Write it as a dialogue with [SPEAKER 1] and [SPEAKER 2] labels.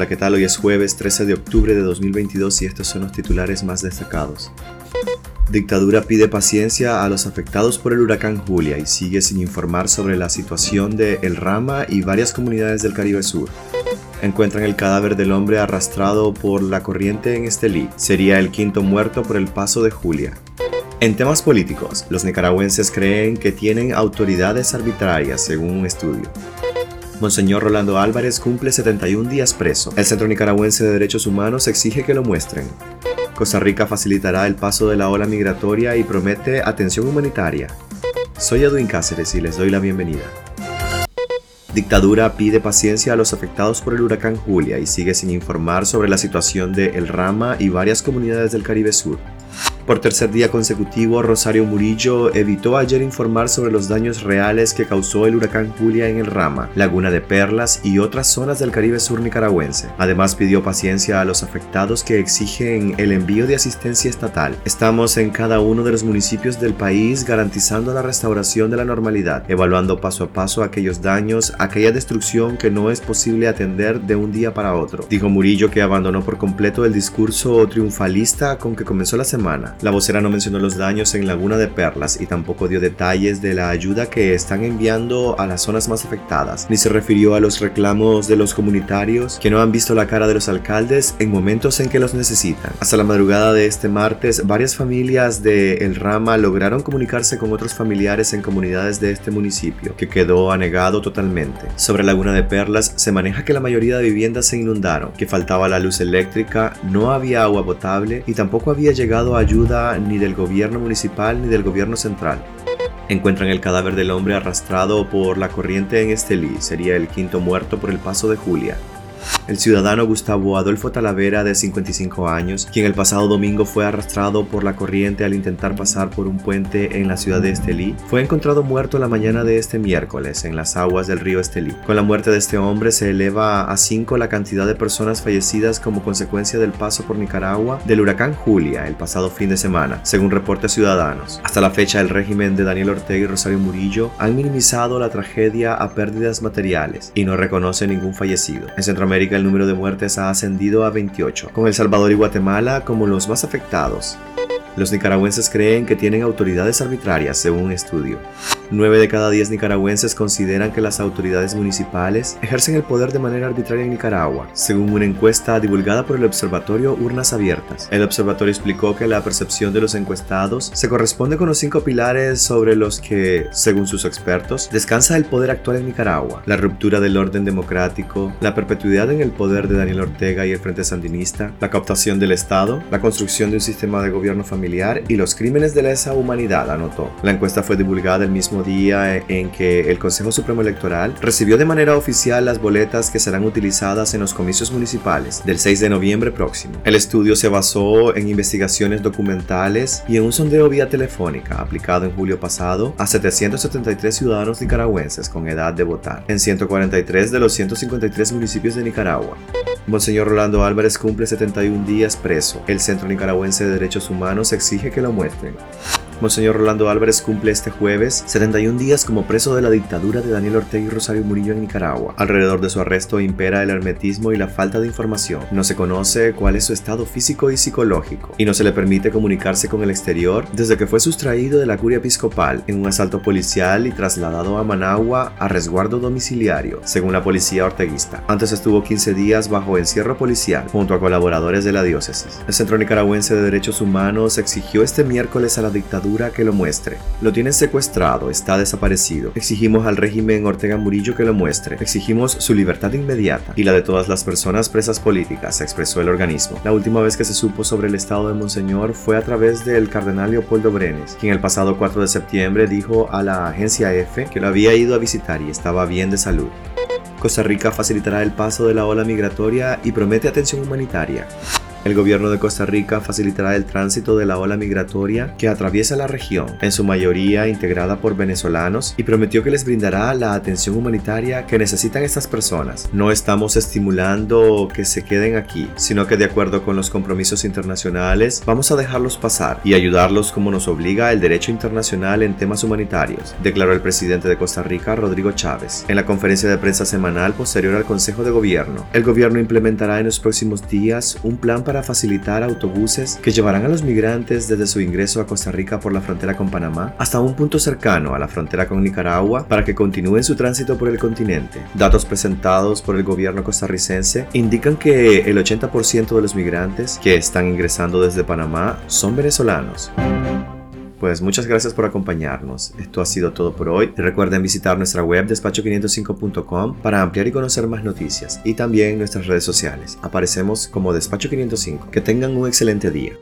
[SPEAKER 1] Hola, ¿qué tal? Hoy es jueves 13 de octubre de 2022 y estos son los titulares más destacados. Dictadura pide paciencia a los afectados por el huracán Julia y sigue sin informar sobre la situación de El Rama y varias comunidades del Caribe Sur. Encuentran el cadáver del hombre arrastrado por la corriente en Estelí. Sería el quinto muerto por el paso de Julia. En temas políticos, los nicaragüenses creen que tienen autoridades arbitrarias, según un estudio. Monseñor Rolando Álvarez cumple 71 días preso. El Centro Nicaragüense de Derechos Humanos exige que lo muestren. Costa Rica facilitará el paso de la ola migratoria y promete atención humanitaria. Soy Edwin Cáceres y les doy la bienvenida. Dictadura pide paciencia a los afectados por el huracán Julia y sigue sin informar sobre la situación de El Rama y varias comunidades del Caribe Sur. Por tercer día consecutivo, Rosario Murillo evitó ayer informar sobre los daños reales que causó el huracán Julia en el Rama, Laguna de Perlas y otras zonas del Caribe sur nicaragüense. Además, pidió paciencia a los afectados que exigen el envío de asistencia estatal. Estamos en cada uno de los municipios del país garantizando la restauración de la normalidad, evaluando paso a paso aquellos daños, aquella destrucción que no es posible atender de un día para otro, dijo Murillo que abandonó por completo el discurso triunfalista con que comenzó la semana. La vocera no mencionó los daños en Laguna de Perlas y tampoco dio detalles de la ayuda que están enviando a las zonas más afectadas, ni se refirió a los reclamos de los comunitarios que no han visto la cara de los alcaldes en momentos en que los necesitan. Hasta la madrugada de este martes, varias familias de El Rama lograron comunicarse con otros familiares en comunidades de este municipio, que quedó anegado totalmente. Sobre Laguna de Perlas se maneja que la mayoría de viviendas se inundaron, que faltaba la luz eléctrica, no había agua potable y tampoco había llegado ayuda ni del gobierno municipal ni del gobierno central. Encuentran el cadáver del hombre arrastrado por la corriente en Estelí, sería el quinto muerto por el paso de Julia. El ciudadano Gustavo Adolfo Talavera, de 55 años, quien el pasado domingo fue arrastrado por la corriente al intentar pasar por un puente en la ciudad de Estelí, fue encontrado muerto la mañana de este miércoles en las aguas del río Estelí. Con la muerte de este hombre se eleva a 5 la cantidad de personas fallecidas como consecuencia del paso por Nicaragua del huracán Julia el pasado fin de semana, según reportes ciudadanos. Hasta la fecha, el régimen de Daniel Ortega y Rosario Murillo han minimizado la tragedia a pérdidas materiales y no reconoce ningún fallecido. En Centroamérica, el número de muertes ha ascendido a 28, con El Salvador y Guatemala como los más afectados. Los nicaragüenses creen que tienen autoridades arbitrarias, según un estudio. 9 de cada 10 nicaragüenses consideran que las autoridades municipales ejercen el poder de manera arbitraria en Nicaragua, según una encuesta divulgada por el Observatorio Urnas Abiertas. El observatorio explicó que la percepción de los encuestados se corresponde con los cinco pilares sobre los que, según sus expertos, descansa el poder actual en Nicaragua, la ruptura del orden democrático, la perpetuidad en el poder de Daniel Ortega y el Frente Sandinista, la cooptación del Estado, la construcción de un sistema de gobierno familiar y los crímenes de lesa humanidad, anotó. La encuesta fue divulgada el mismo día en que el Consejo Supremo Electoral recibió de manera oficial las boletas que serán utilizadas en los comicios municipales del 6 de noviembre próximo. El estudio se basó en investigaciones documentales y en un sondeo vía telefónica aplicado en julio pasado a 773 ciudadanos nicaragüenses con edad de votar en 143 de los 153 municipios de Nicaragua. Monseñor Rolando Álvarez cumple 71 días preso. El Centro Nicaragüense de Derechos Humanos exige que lo muestren. Monseñor Rolando Álvarez cumple este jueves 71 días como preso de la dictadura de Daniel Ortega y Rosario Murillo en Nicaragua. Alrededor de su arresto impera el hermetismo y la falta de información. No se conoce cuál es su estado físico y psicológico, y no se le permite comunicarse con el exterior desde que fue sustraído de la curia episcopal en un asalto policial y trasladado a Managua a resguardo domiciliario, según la policía orteguista. Antes estuvo 15 días bajo encierro policial junto a colaboradores de la diócesis. El Centro Nicaragüense de Derechos Humanos exigió este miércoles a la dictadura que lo muestre. Lo tienen secuestrado, está desaparecido. Exigimos al régimen Ortega Murillo que lo muestre. Exigimos su libertad inmediata y la de todas las personas presas políticas, expresó el organismo. La última vez que se supo sobre el estado de Monseñor fue a través del cardenal Leopoldo Brenes, quien el pasado 4 de septiembre dijo a la agencia EFE que lo había ido a visitar y estaba bien de salud. Costa Rica facilitará el paso de la ola migratoria y promete atención humanitaria. El gobierno de Costa Rica facilitará el tránsito de la ola migratoria que atraviesa la región, en su mayoría integrada por venezolanos, y prometió que les brindará la atención humanitaria que necesitan estas personas. No estamos estimulando que se queden aquí, sino que de acuerdo con los compromisos internacionales, vamos a dejarlos pasar y ayudarlos como nos obliga el derecho internacional en temas humanitarios, declaró el presidente de Costa Rica, Rodrigo Chávez, en la conferencia de prensa semanal posterior al Consejo de Gobierno. El gobierno implementará en los próximos días un plan para facilitar autobuses que llevarán a los migrantes desde su ingreso a Costa Rica por la frontera con Panamá hasta un punto cercano a la frontera con Nicaragua para que continúen su tránsito por el continente. Datos presentados por el gobierno costarricense indican que el 80% de los migrantes que están ingresando desde Panamá son venezolanos. Pues muchas gracias por acompañarnos. Esto ha sido todo por hoy. Recuerden visitar nuestra web despacho505.com para ampliar y conocer más noticias y también nuestras redes sociales. Aparecemos como Despacho 505. Que tengan un excelente día.